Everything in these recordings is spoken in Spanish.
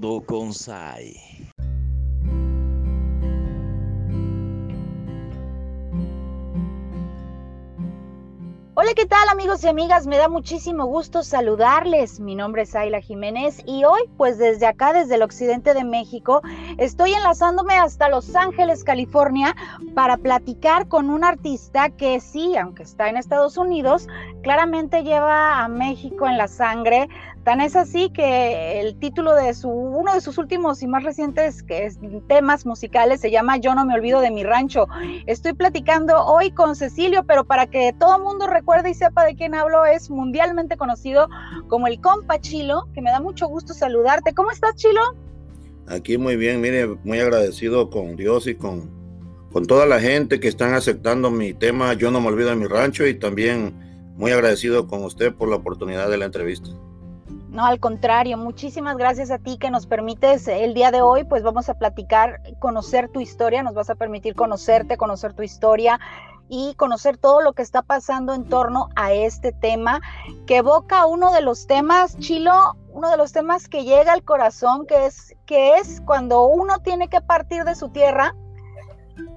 Todo con SAI. Hola, ¿qué tal amigos y amigas? Me da muchísimo gusto saludarles. Mi nombre es Ayla Jiménez y hoy, pues desde acá, desde el occidente de México, estoy enlazándome hasta Los Ángeles, California, para platicar con un artista que sí, aunque está en Estados Unidos, claramente lleva a México en la sangre. Tan es así que el título de su, uno de sus últimos y más recientes temas musicales se llama Yo no me olvido de mi rancho. Estoy platicando hoy con Cecilio, pero para que todo mundo recuerde y sepa de quién hablo, es mundialmente conocido como el compa Chilo, que me da mucho gusto saludarte. ¿Cómo estás, Chilo? Aquí muy bien, mire, muy agradecido con Dios y con, con toda la gente que están aceptando mi tema Yo no me olvido de mi rancho y también muy agradecido con usted por la oportunidad de la entrevista. No, al contrario, muchísimas gracias a ti que nos permites el día de hoy, pues vamos a platicar, conocer tu historia, nos vas a permitir conocerte, conocer tu historia y conocer todo lo que está pasando en torno a este tema que evoca uno de los temas, Chilo, uno de los temas que llega al corazón, que es, que es cuando uno tiene que partir de su tierra,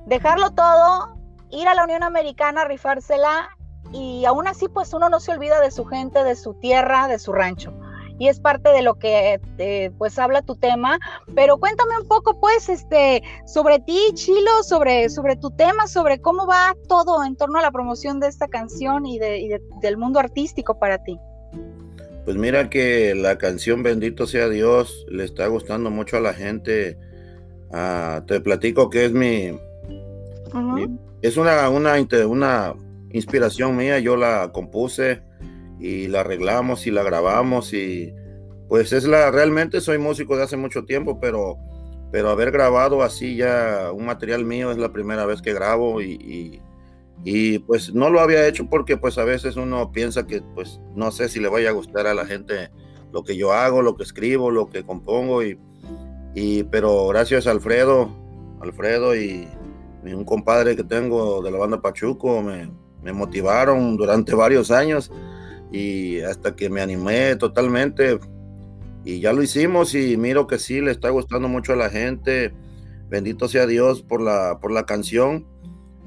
dejarlo todo, ir a la Unión Americana, rifársela y aún así pues uno no se olvida de su gente, de su tierra, de su rancho y es parte de lo que eh, pues habla tu tema, pero cuéntame un poco pues este sobre ti, Chilo, sobre, sobre tu tema, sobre cómo va todo en torno a la promoción de esta canción y, de, del mundo artístico para ti. Pues mira que la canción Bendito sea Dios le está gustando mucho a la gente. Ah, te platico que es mi, es una, una, una inspiración mía, yo la compuse y la arreglamos y la grabamos y pues es la, realmente soy músico de hace mucho tiempo, pero, pero haber grabado así ya un material mío es la primera vez que grabo y, y, pues no lo había hecho porque pues a veces uno piensa que pues no sé si le vaya a gustar a la gente lo que yo hago, lo que escribo, lo que compongo y, y pero gracias a Alfredo, Alfredo y, un compadre que tengo de la banda Pachuco me, me motivaron durante varios años y hasta que me animé totalmente y ya lo hicimos y miro que sí le está gustando mucho a la gente. Bendito sea Dios por la, por la canción.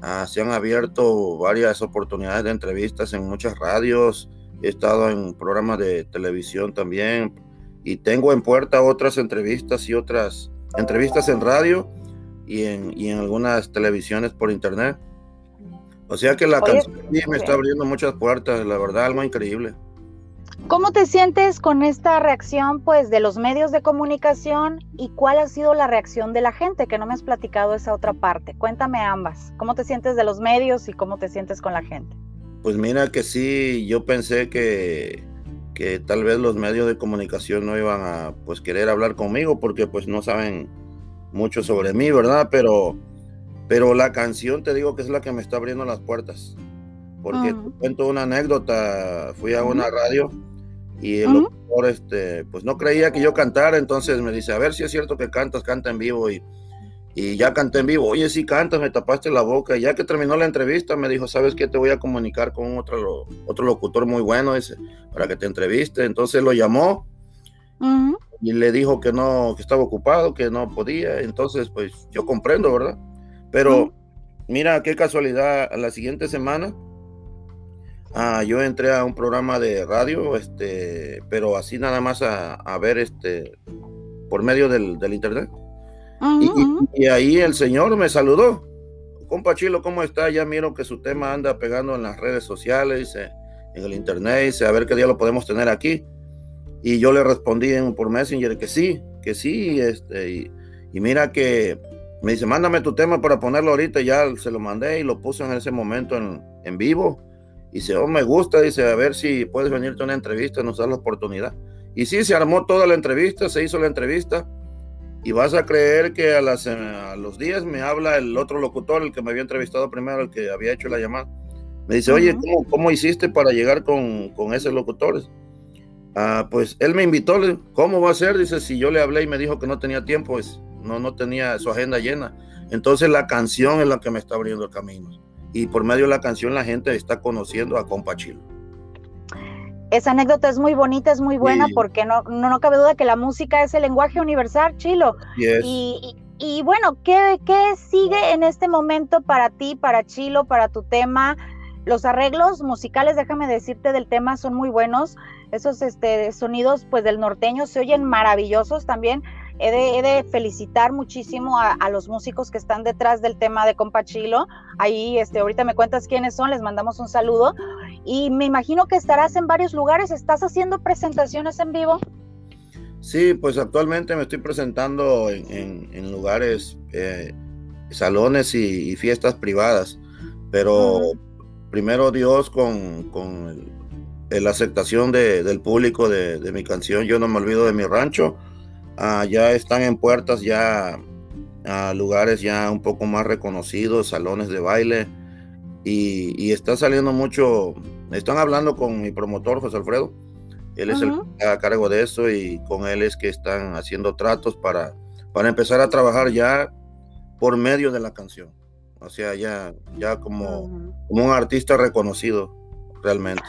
Ah, se han abierto varias oportunidades de entrevistas en muchas radios. He estado en programas de televisión también y tengo en puerta otras entrevistas y otras entrevistas en radio y en, y en algunas televisiones por internet. O sea que la canción me está abriendo muchas puertas, la verdad, algo increíble. ¿Cómo te sientes con esta reacción pues de los medios de comunicación y cuál ha sido la reacción de la gente? Que no me has platicado esa otra parte. Cuéntame ambas. ¿Cómo te sientes de los medios y cómo te sientes con la gente? Pues mira que sí, yo pensé que, que tal vez los medios de comunicación no iban a pues querer hablar conmigo porque pues no saben mucho sobre mí, ¿verdad? Pero pero la canción te digo que es la que me está abriendo las puertas. Porque te cuento una anécdota, fui a una radio y el doctor este, pues no creía que yo cantara, entonces me dice, a ver si es cierto que cantas, canta en vivo y, y ya canté en vivo, oye, sí cantas, me tapaste la boca, y ya que terminó la entrevista me dijo, ¿sabes qué? Te voy a comunicar con otro, otro locutor muy bueno, ese, para que te entreviste, entonces lo llamó y le dijo que no, que estaba ocupado, que no podía, entonces pues yo comprendo, ¿verdad? Pero mira qué casualidad, la siguiente semana ah, yo entré a un programa de radio, este, pero así nada más a, ver este por medio del, internet. y, ahí el señor me saludó. Compa Chilo, ¿cómo está? Ya miro que su tema anda pegando en las redes sociales, en el internet, dice, a ver qué día lo podemos tener aquí. Y yo le respondí en, por Messenger que sí, que sí, este, y, y mira que me dice, mándame tu tema para ponerlo ahorita. Ya se lo mandé y lo puse en ese momento en, vivo. Y dice, oh, me gusta. Dice, a ver si puedes venirte a una entrevista, nos da la oportunidad. Y sí, se armó toda la entrevista, se hizo la entrevista. Y vas a creer que a, las, a los días me habla el otro locutor, el que me había entrevistado primero, el que había hecho la llamada. Me dice, oye, ¿cómo, hiciste para llegar con, con ese locutor? Ah, pues él me invitó, ¿cómo va a ser? Dice, si yo le hablé y me dijo que no tenía tiempo, pues no, no tenía su agenda llena. Entonces la canción es la que me está abriendo el camino. Y por medio de la canción la gente está conociendo a Compa Chilo. Esa anécdota es muy bonita, es muy buena, porque no, no, cabe duda que la música es el lenguaje universal, Chilo. Y, y, bueno, ¿qué, ¿qué sigue en este momento para ti, para Chilo, para tu tema? Los arreglos musicales, déjame decirte, del tema son muy buenos. Esos este, sonidos pues del norteño se oyen maravillosos también. He de, felicitar muchísimo a, los músicos que están detrás del tema de Compachilo. Ahí, este, ahorita me cuentas quiénes son, les mandamos un saludo. Y me imagino que estarás en varios lugares, ¿estás haciendo presentaciones en vivo? Sí, pues actualmente me estoy presentando en, lugares, eh, salones y, fiestas privadas, pero primero Dios con, la aceptación del público de, de mi canción, yo no me olvido de mi rancho Ah, ya están en puertas ya a lugares ya un poco más reconocidos, salones de baile. Y, está saliendo mucho, están hablando con mi promotor José Alfredo, él es el que está a cargo de eso y con él es que están haciendo tratos para, para empezar a trabajar ya por medio de la canción, o sea, ya, ya como, como un artista reconocido realmente.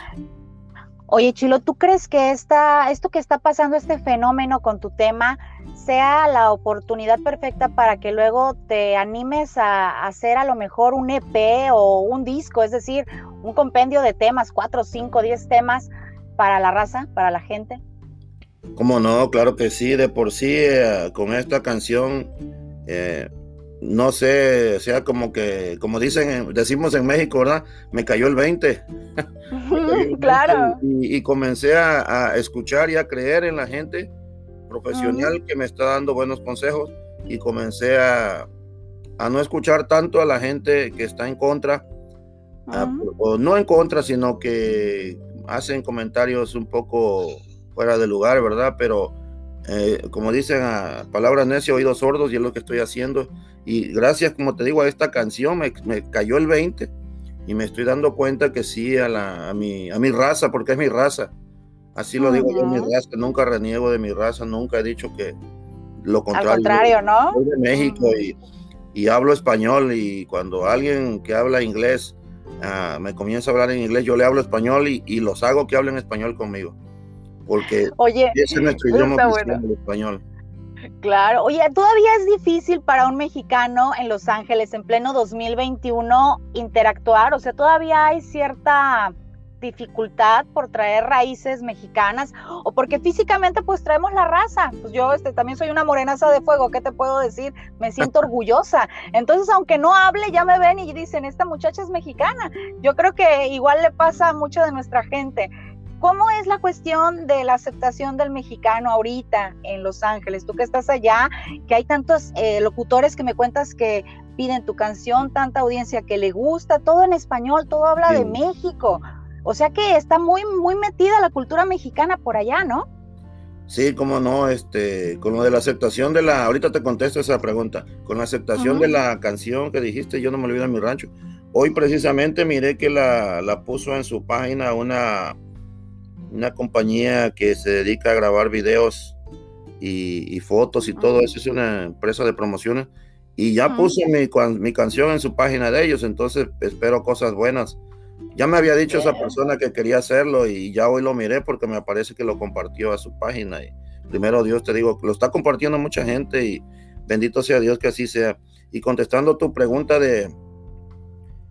Oye, Chilo, ¿tú crees que esta, esto que está pasando, este fenómeno con tu tema, sea la oportunidad perfecta para que luego te animes a, hacer a lo mejor un EP o un disco, es decir, un compendio de temas, cuatro, cinco, diez temas para la raza, para la gente? ¿Cómo no? Claro que sí, de por sí, eh, con esta canción, eh, no sé, sea como que, como dicen, decimos en México, ¿verdad? Me cayó el 20. claro. Y, comencé a, escuchar y a creer en la gente profesional que me está dando buenos consejos y comencé a, no escuchar tanto a la gente que está en contra, o no en contra, sino que hacen comentarios un poco fuera de lugar, ¿verdad? Pero eh, como dicen a palabras necias, oídos sordos, y es lo que estoy haciendo. Y gracias, como te digo, a esta canción me, cayó el 20 y me estoy dando cuenta que sí a, la, a, mi, a mi raza, porque es mi raza. Así lo digo yo, mi raza, nunca reniego de mi raza, nunca he dicho que lo contrario. Al contrario, ¿no? Soy de México y, y, hablo español y cuando alguien que habla inglés ah, me comienza a hablar en inglés, yo le hablo español y, y los hago que hablen español conmigo porque Oye, ese es nuestro idioma el español. Claro, oye, todavía es difícil para un mexicano en Los Ángeles en pleno 2021 interactuar, o sea, todavía hay cierta dificultad por traer raíces mexicanas o porque físicamente pues traemos la raza. Pues yo este, también soy una morenaza de fuego, ¿qué te puedo decir? Me siento orgullosa. Entonces, aunque no hable, ya me ven y dicen, esta muchacha es mexicana. Yo creo que igual le pasa a mucha de nuestra gente. ¿Cómo es la cuestión de la aceptación del mexicano ahorita en Los Ángeles? Tú que estás allá, que hay tantos eh, locutores que me cuentas que piden tu canción, tanta audiencia que le gusta, todo en español, todo habla de México. O sea que está muy, muy metida la cultura mexicana por allá, ¿no? Sí, cómo no, este, con lo de la aceptación de la, ahorita te contesto esa pregunta, con la aceptación de la canción que dijiste, yo no me olvido de mi rancho. Hoy precisamente miré que la, la puso en su página una, una compañía que se dedica a grabar videos y, fotos y todo eso, es una empresa de promociones. Y ya puse mi, canción en su página de ellos, entonces espero cosas buenas. Ya me había dicho esa persona que quería hacerlo y ya hoy lo miré porque me parece que lo compartió a su página. Y primero Dios te digo, lo está compartiendo mucha gente y bendito sea Dios que así sea. Y contestando tu pregunta de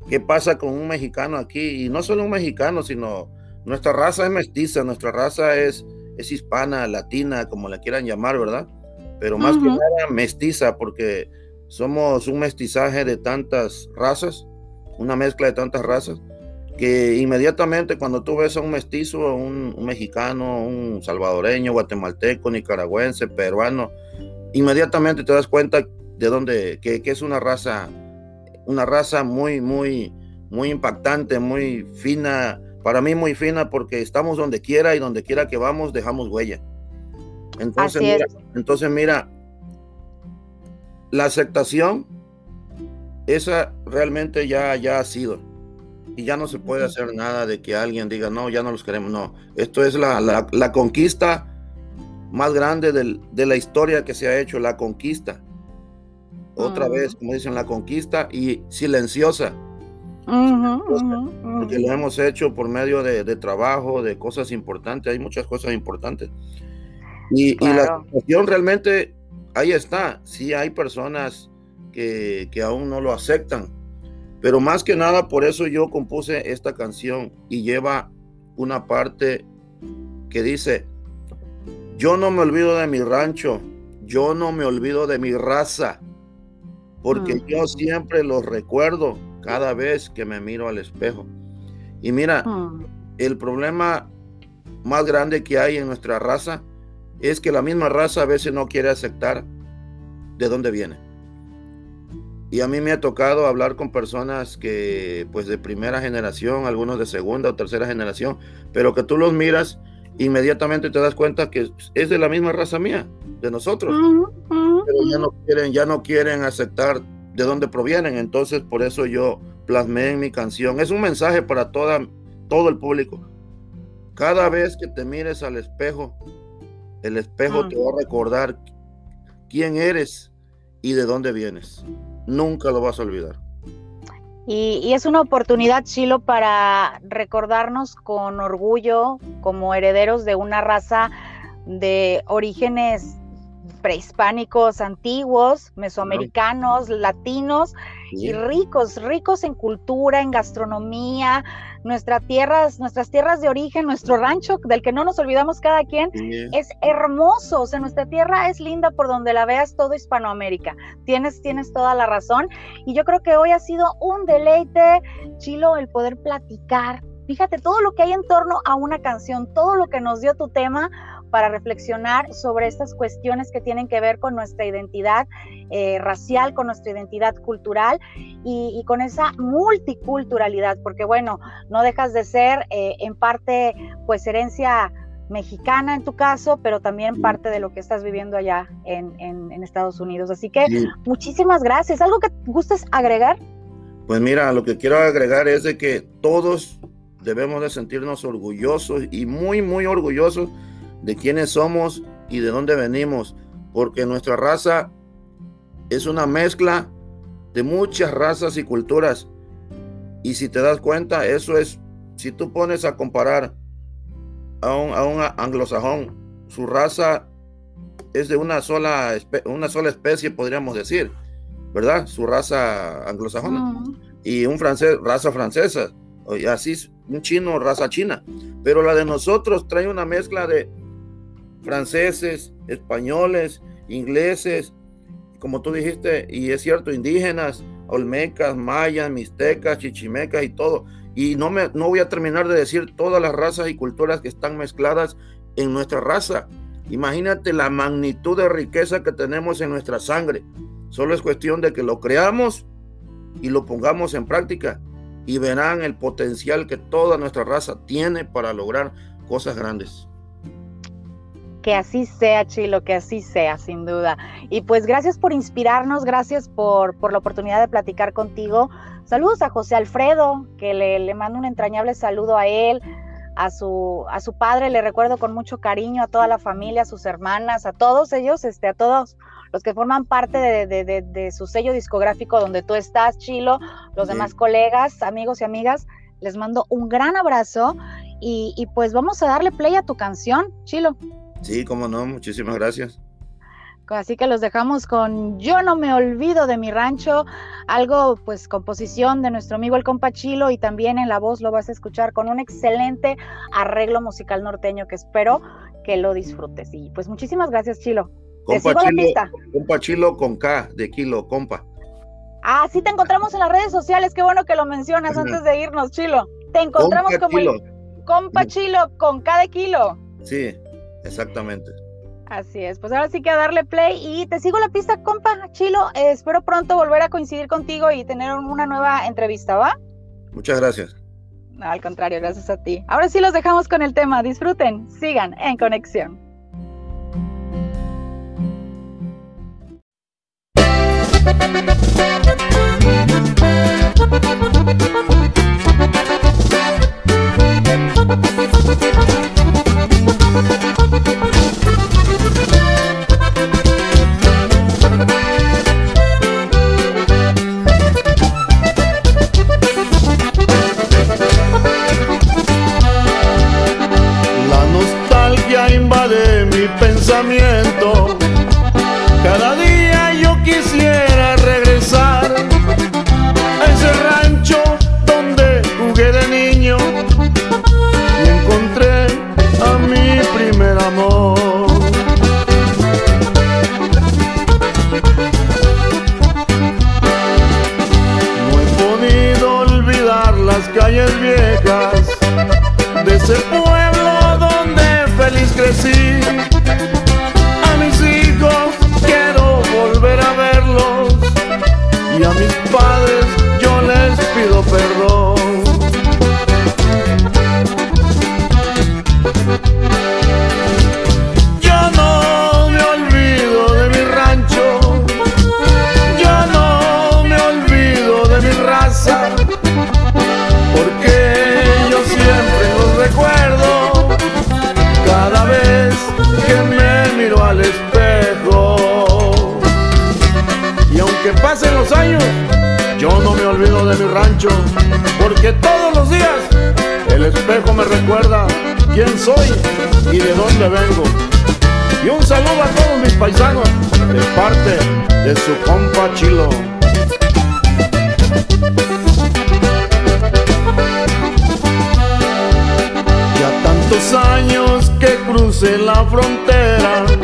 qué pasa con un mexicano aquí, y no solo un mexicano, sino nuestra raza es mestiza, nuestra raza es, es hispana, latina, como la quieran llamar, ¿verdad? Pero más que nada mestiza, porque somos un mestizaje de tantas razas, una mezcla de tantas razas, que inmediatamente cuando tú ves a un mestizo, un, un mexicano, un salvadoreño, guatemalteco, nicaragüense, peruano, inmediatamente te das cuenta de dónde, que, que, es una raza, una raza muy, muy, muy impactante, muy fina, para mí muy fina porque estamos donde quiera y donde quiera que vamos dejamos huella. Entonces, mira, entonces mira, la aceptación, esa realmente ya, ya ha sido. Y ya no se puede hacer nada de que alguien diga, no, ya no los queremos. No, esto es la, la, conquista más grande de la historia que se ha hecho, la conquista. Otra vez, como dicen, la conquista y silenciosa Porque lo hemos hecho por medio de, trabajo, de cosas importantes, hay muchas cosas importantes. Y, la situación realmente, ahí está, sí hay personas que, que aún no lo aceptan, pero más que nada por eso yo compuse esta canción y lleva una parte que dice, yo no me olvido de mi rancho, yo no me olvido de mi raza, porque mm. yo siempre los recuerdo cada vez que me miro al espejo. Y mira, mm. el problema más grande que hay en nuestra raza es que la misma raza a veces no quiere aceptar de dónde viene. Y a mí me ha tocado hablar con personas que, pues de primera generación, algunos de segunda o tercera generación, pero que tú los miras, inmediatamente te das cuenta que es de la misma raza mía, de nosotros. Pero ya no quieren, ya no quieren aceptar de dónde provienen. Entonces, por eso yo plasmé en mi canción. Es un mensaje para toda, todo el público. Cada vez que te mires al espejo, el espejo te va a recordar quién eres y de dónde vienes nunca lo vas a olvidar. Y, es una oportunidad, Chilo, para recordarnos con orgullo como herederos de una raza de orígenes prehispánicos antiguos, mesoamericanos, latinos y ricos, ricos en cultura, en gastronomía, nuestras tierras, nuestras tierras de origen, nuestro rancho, del que no nos olvidamos cada quien, es hermoso. O sea, nuestra tierra es linda por donde la veas todo Hispanoamérica. Tienes, tienes toda la razón. Y yo creo que hoy ha sido un deleite, Chilo, el poder platicar. Fíjate todo lo que hay en torno a una canción, todo lo que nos dio tu tema para reflexionar sobre estas cuestiones que tienen que ver con nuestra identidad eh, racial, con nuestra identidad cultural y, con esa multiculturalidad, porque bueno, no dejas de ser eh, en parte pues herencia mexicana en tu caso, pero también parte de lo que estás viviendo allá en, Estados Unidos. Así que muchísimas gracias. ¿Algo que gustes agregar? Pues mira, lo que quiero agregar es de que todos debemos de sentirnos orgullosos y muy, muy orgullosos de quiénes somos y de dónde venimos, porque nuestra raza es una mezcla de muchas razas y culturas. Y si te das cuenta, eso es, si tú pones a comparar a un, anglosajón, su raza es de una sola, una sola especie, podríamos decir, ¿verdad? Su raza anglosajona. Y un francés, raza francesa. Y así, un chino, raza china. Pero la de nosotros trae una mezcla de franceses, españoles, ingleses, como tú dijiste, y es cierto, indígenas, olmecas, mayas, mixtecas, chichimecas y todo. Y no, me, no voy a terminar de decir todas las razas y culturas que están mezcladas en nuestra raza. Imagínate la magnitud de riqueza que tenemos en nuestra sangre. Solo es cuestión de que lo creamos y lo pongamos en práctica y verán el potencial que toda nuestra raza tiene para lograr cosas grandes. Que así sea, Chilo, que así sea, sin duda. Y pues gracias por inspirarnos, gracias por, por la oportunidad de platicar contigo. Saludos a José Alfredo, que le, le mando un entrañable saludo a él, a su, a su padre, le recuerdo con mucho cariño, a toda la familia, a sus hermanas, a todos ellos, este, a todos los que forman parte de, su sello discográfico donde tú estás, Chilo, los demás colegas, amigos y amigas, les mando un gran abrazo y, y pues vamos a darle play a tu canción, Chilo. Sí, cómo no, muchísimas gracias. Así que los dejamos con Yo no me olvido de mi rancho, algo pues composición de nuestro amigo el compa Chilo y también en la voz lo vas a escuchar con un excelente arreglo musical norteño que espero que lo disfrutes. Y pues muchísimas gracias Chilo. Compa Chilo, compa Chilo con K de kilo, compa. Ah, sí te encontramos en las redes sociales, qué bueno que lo mencionas antes de irnos, Chilo. Te encontramos como compa Chilo con K de kilo. Sí, Exactamente. Así es, pues ahora sí que a darle play y te sigo la pista, compa, Chilo. Espero pronto volver a coincidir contigo y tener una nueva entrevista, ¿va? Muchas gracias. No, al contrario, gracias a ti. Ahora sí los dejamos con el tema, disfruten, sigan en conexión. Espejo me recuerda quién soy y de dónde vengo. Y un saludo a todos mis paisanos de parte de su compa Chilo. Ya tantos años que crucé la frontera